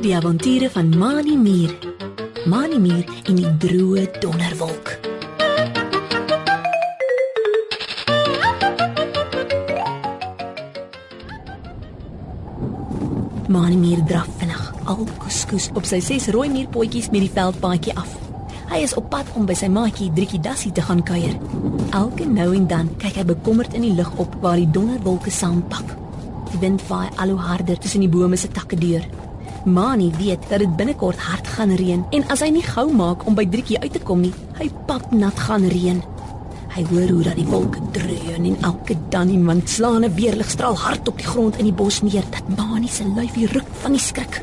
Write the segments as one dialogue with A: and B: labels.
A: Die avonture van Mani Mier. Mani Mier en die droë donderwolk. Mani Mier draf vinnig al kuskus op sy ses rooi mierpotjies met die veldpaadjie af. Hy is op pad om by sy maatjie Driekie Dassie te gaan kuier. Elke nou en dan kyk hy bekommerd in die lug op waar die donderwolke saampak. Die wind vaai al hoe harder tussen die bome se takke deur. Mani weet dat dit binnekort hard gaan reën en as hy nie gou maak om by Driekie uit te kom nie, hy pap nat gaan reën. Hy hoor hoe dat die wolke dreun en elke dan iemand slaan 'n weerligstraal hard op die grond in die bos neer dat Mani se lyfie ruk van die skrik.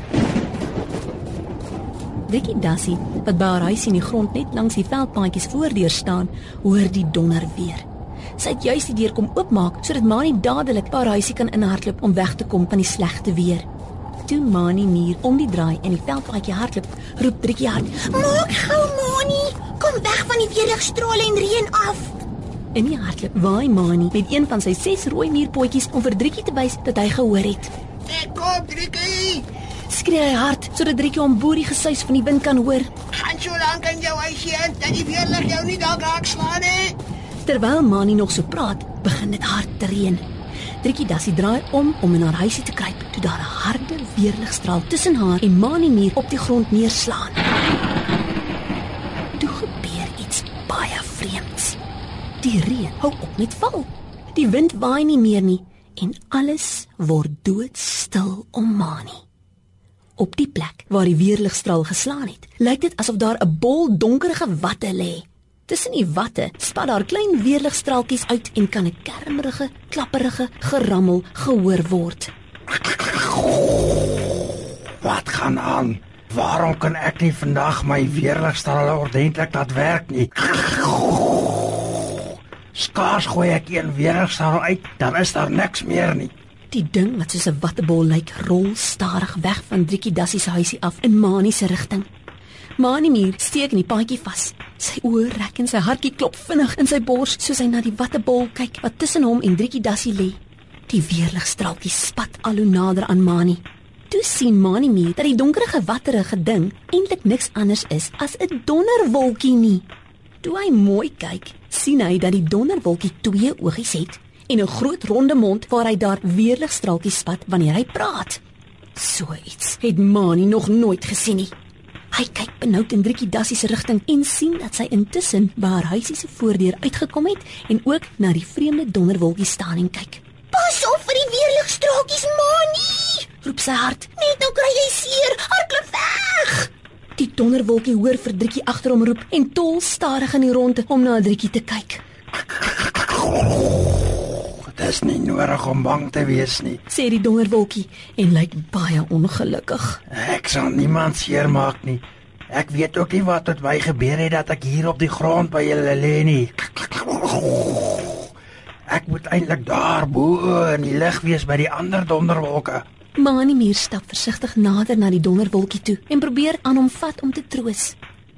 A: Dikkie Dassie, wat by haar huis in die grond net langs die veldpaadjies voordeur staan, hoor die donder weer. Sy het juis die deur kom oopmaak sodat Mani dadelik by haar huisie kan inhardloop om weg te kom van die slegte weer. Toe Mani muur om die draai en die veldpaadjie hardloop, roep Driekie hard:
B: Maak gou, Mani. Kom weg van die weerligstrale en reën af.
A: In die hardloop waai Mani met een van sy ses rooi muurpotjies om vir Driekie te wys dat hy gehoor het.
C: Ek kom, Driekie.
A: Skree hy hard sodat Driekie hom bo die gesuis van die wind kan hoor.
C: Gaan so lank in jou huisie in dat die weerlig jou nie dalk raak slaan nie.
A: Terwyl Mani nog so praat, begin dit hard te reën. Driekie Dassie draai om om in haar huisie te kruip toe daar 'n harde weerligstraal tussen haar en Mani muur op die grond neerslaan. Toe gebeur iets baie vreemds. Die reën hou op met val. Die wind waai nie meer nie en alles word doodstil om Mani. Op die plek waar die weerligstraal geslaan het, lyk dit asof daar 'n bol donkerige watte lê. Tussen die watte spat daar klein weerligstraaltjies uit en kan 'n kermerige, klapperige gerammel gehoor word.
D: Wat gaan aan? Waarom kan ek nie vandag my weerligstrale ordentlik laat werk nie? Skaars gooi ek een weerligstraal uit, dan is daar niks meer nie.
A: Die ding wat soos 'n wattebol lyk, rol stadig weg van Driekie Dassie se huisie af in Mani se rigting. Mani muur steek in die paadjie vas. Sy oë rek en sy hartjie klop vinnig in sy bors soos hy na die wattebol kyk wat tussen hom en Driekie Dassie lê. Die weerligstraaltjie spat al hoe nader aan Mani. Toe sien Mani muur dat die donkerige watterige ding eintlik niks anders is as 'n donderwolkie nie. Toe hy mooi kyk, sien hy dat die donderwolkie twee oogies het en 'n groot ronde mond waar hy daar weerligstraaltjies spat wanneer hy praat. So iets het Mani nog nooit gesien nie. Hy kyk benoud in Driekie Dassie se rigting en sien dat sy intussen by haar huisie se voordeur uitgekom het en ook na die vreemde donderwolkie staan en kyk.
B: Pas op vir die weerligstraaltjies, Mani.
A: Roep sy hard.
B: Net nou kry jy seer. Hardloop weg.
A: Die donderwolkie hoor vir Driekie agter hom roep en tol stadig in die ronde om na Driekie te kyk.
D: Dit is nie nodig om bang te wees nie.
A: Sê die donderwolkie en lyk baie ongelukkig.
D: Ek sal niemand seermaak nie. Ek weet ook nie wat met my gebeur het dat ek hier op die grond by julle lê nie. Ek moet eintlik daar bo in die lug wees by die ander donderwolke.
A: Mani Muur stap versigtig nader na die donderwolkie toe en probeer aan hom vat om te troos.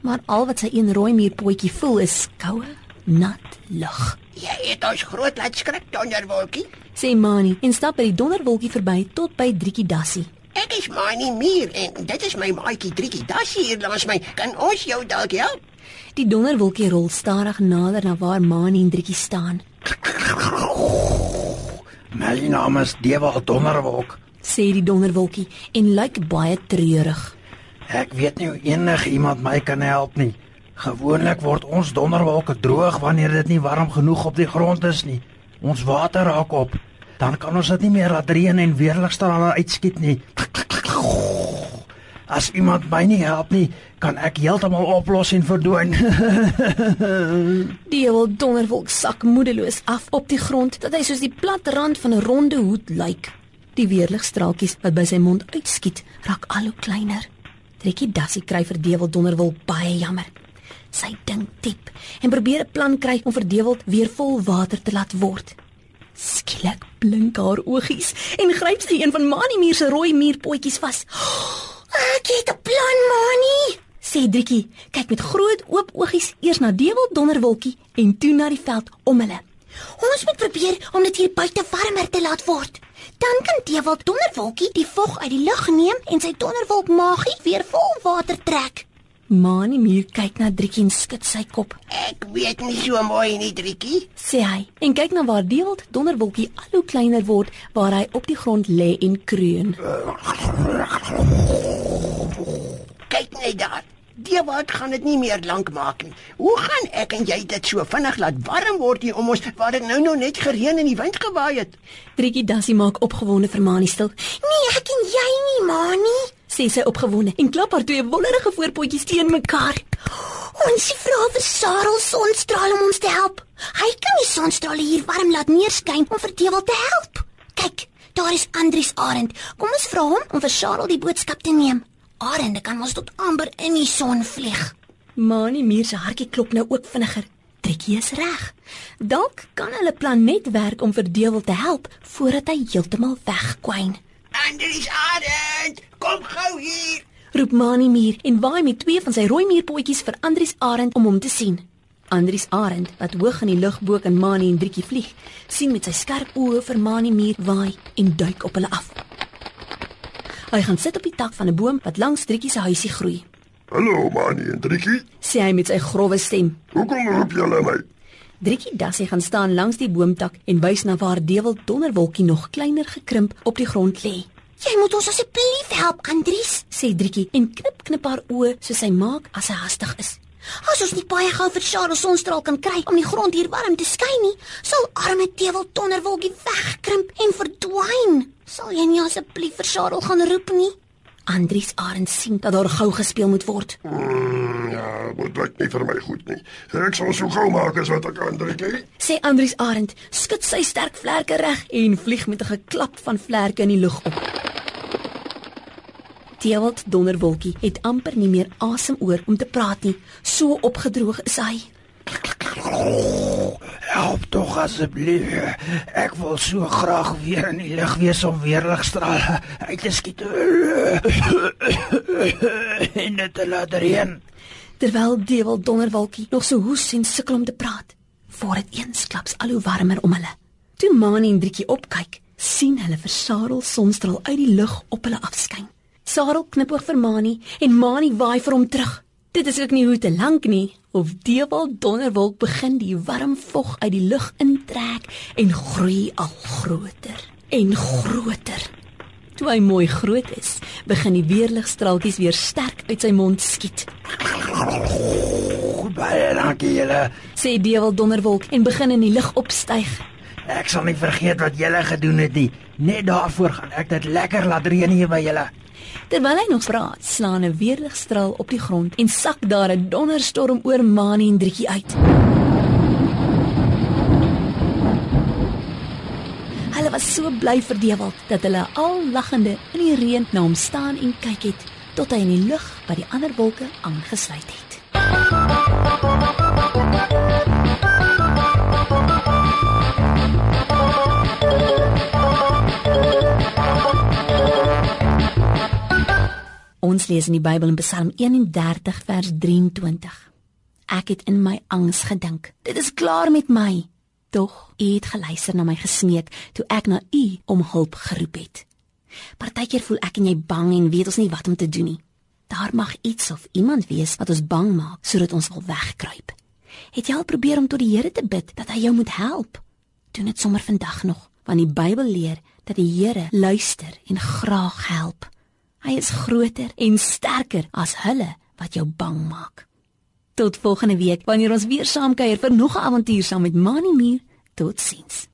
A: Maar al wat sy een rooi muurpotjie voel is koue, nat lug.
C: Jy het ons groot laat skrik, donderwolkie.
A: Sê Mani en stap by die donderwolkie verby tot by Driekie Dassie.
C: Ek is Mani Mier en dit is my maatjie Driekie Dassie hier langs my. Kan ons jou dalk help?
A: Die donderwolkie rol stadig nader na waar Mani en Driekie staan.
D: My naam is Dewald Donderwolk.
A: Sê die donderwolkie en lyk baie treurig.
D: Ek weet nie hoe enige iemand my kan help nie. Gewoonlik word ons donderwolke droog wanneer dit nie warm genoeg op die grond is nie. Ons water raak op. Dan kan ons dit nie meer laat reën en weerligstrale uitskiet nie. As iemand my nie help nie, kan ek heeltemal oplos en verdwyn.
A: Die hele donderwolk sak moedeloos af op die grond dat hy soos die plat rand van 'n ronde hoed lyk. Die weerligstraaltjies wat by sy mond uitskiet, raak al hoe kleiner. Trekkie Dassie kry vir Dewel Donderwolk baie jammer. Sy dink diep en probeer 'n plan kry om vir Dewel weer vol water te laat word. Skielik blink haar oogies en gryp sy een van Manimir se rooi muurpotjies vas.
B: Ek het 'n plan, Mani.
A: Sê Driekie, kyk met groot oop oogies eers na Dewel Donderwolkie en toe na die veld om hulle.
B: Ons moet probeer om dit hier buite warmer te laat word. Dan kan Dewald donderwolkie die vog uit die lug neem en sy donderwolk magie weer vol water trek.
A: Mani Muur kyk na Driekie en skud sy kop.
C: Ek weet nie so mooi nie, Driekie.
A: Sê hy en kyk na waar Dewald donderwolkie al hoe kleiner word waar hy op die grond lê en kreun.
C: Kyk net daar. Die wat gaan dit nie meer lank maak nie. Hoe gaan ek en jy dit so vinnig laat warm word hier om ons waar dit nou nog net gereën en die wind gewaai het?
A: Driekie Dassie maak opgewonde vir Mani stil.
B: Nee, ek en jy nie, Mani.
A: Sê sy opgewonde en klap haar twee wonderlike voorpotjies teen mekaar.
B: Ons vra vir Sarel sonstraal om ons te help. Hy kan die sonstrale hier warm laat neerskyn om vir Dewald te help. Kyk, daar is Andries Arend. Kom ons vra hom om vir Sarel die boodskap te neem. Arend kan ons tot amper in die son vlieg.
A: Mani Muur se hartjie klop nou ook vinniger. Driekie is reg. Dalk kan hulle plan net werk om vir Dewald te help voordat hy heeltemal wegkwyn.
C: Andries Arend, kom gou hier.
A: Roep Mani Muur en waai met twee van sy rooi muurpotjies vir Andries Arend om hom te sien. Andries Arend, wat hoog in die lug bo kan Mani en Driekie vlieg, sien met sy skerp oë vir Mani Muur waai en duik op hulle af. Hy gaan sit op die tak van 'n boom wat langs Driekie se huisie groei.
E: Hallo Mani en Driekie.
A: Sê hy met sy grouwe stem.
E: Hoekom roep julle my?
A: Driekie Dassie gaan staan langs die boomtak en wys na waar Dewald Donderwolkie nog kleiner gekrimp op die grond lê.
B: Jy moet ons asseblief help, Andries.
A: Sê Driekie en knip knip haar oë soos sy maak as sy hastig is.
B: As ons nie baie gou vir Charles sonstraal kan kry om die grond hier warm te skyn nie, sal arme Dewald Donderwolkie wegkrimp en verdwyn. Sal jy nie asseblief vir Charles gaan roep nie?
A: Andries Arend sien dat daar gou gespeel moet word.
E: Mm, ja, dit lyk nie vir my goed nie. Ek sal so gou maak as wat ek kan, Driekie.
A: Sê Andries Arend, skud sy sterk vlerke reg en vlieg met 'n geklap van vlerke in die lug op. Dewald Donderwolkie het amper nie meer asem oor om te praat nie. So opgedroog is hy.
D: Help tog asseblief. Ek wil so graag weer in die lug wees om weer ligstrale uit te skiet. En dit te laat reën.
A: Terwyl Dewald Donderwolkie nog so hoes en sukkel om te praat, word dit eensklaps al hoe warmer om hulle. Toe Mani en Driekie opkyk, sien hulle vir Sarel sonstraal uit die lug op hulle afskyn. Sarel knipoog vir Mani en Mani waai vir hom terug. Dit is ook nie hoe te lank nie of Dewald Donderwolk begin die warm vog uit die lug intrek en groei al groter en groter. Toe hy mooi groot is, begin die weerligstraaltjies weer sterk uit sy mond skiet.
D: Baie dankie julle.
A: Sê Dewald Donderwolk en begin in die lug opstyg.
D: Ek sal nie vergeet wat julle gedoen het nie. Net daarvoor gaan ek dit lekker laat reën hier by julle.
A: Terwyl hy nog praat, slaan 'n weerligstraal op die grond en sak daar 'n donderstorm oor Mani en Driekie uit. Hulle was so bly vir Dewald dat hulle al lagende in die reën na hom staan en kyk het tot hy in die lug by die ander wolke aangesluit het. Ons lees in die Bybel in Psalm 31 vers 23. Ek het in my angs gedink, dit is klaar met my. Tog u het geluister na my gesmeek toe ek na u om hulp geroep het. Partykeer voel ek en jy bang en weet ons nie wat om te doen nie. Daar mag iets of iemand wees wat ons bang maak sodat ons wil wegkruip. Het jy al probeer om tot die Here te bid dat hy jou moet help? Doen dit sommer vandag nog, want die Bybel leer dat die Here luister en graag help. Hy is groter en sterker as hulle wat jou bang maak. Tot volgende week wanneer ons weer saam kuier vir nog 'n avontuur saam met Mani Muur. Totsiens.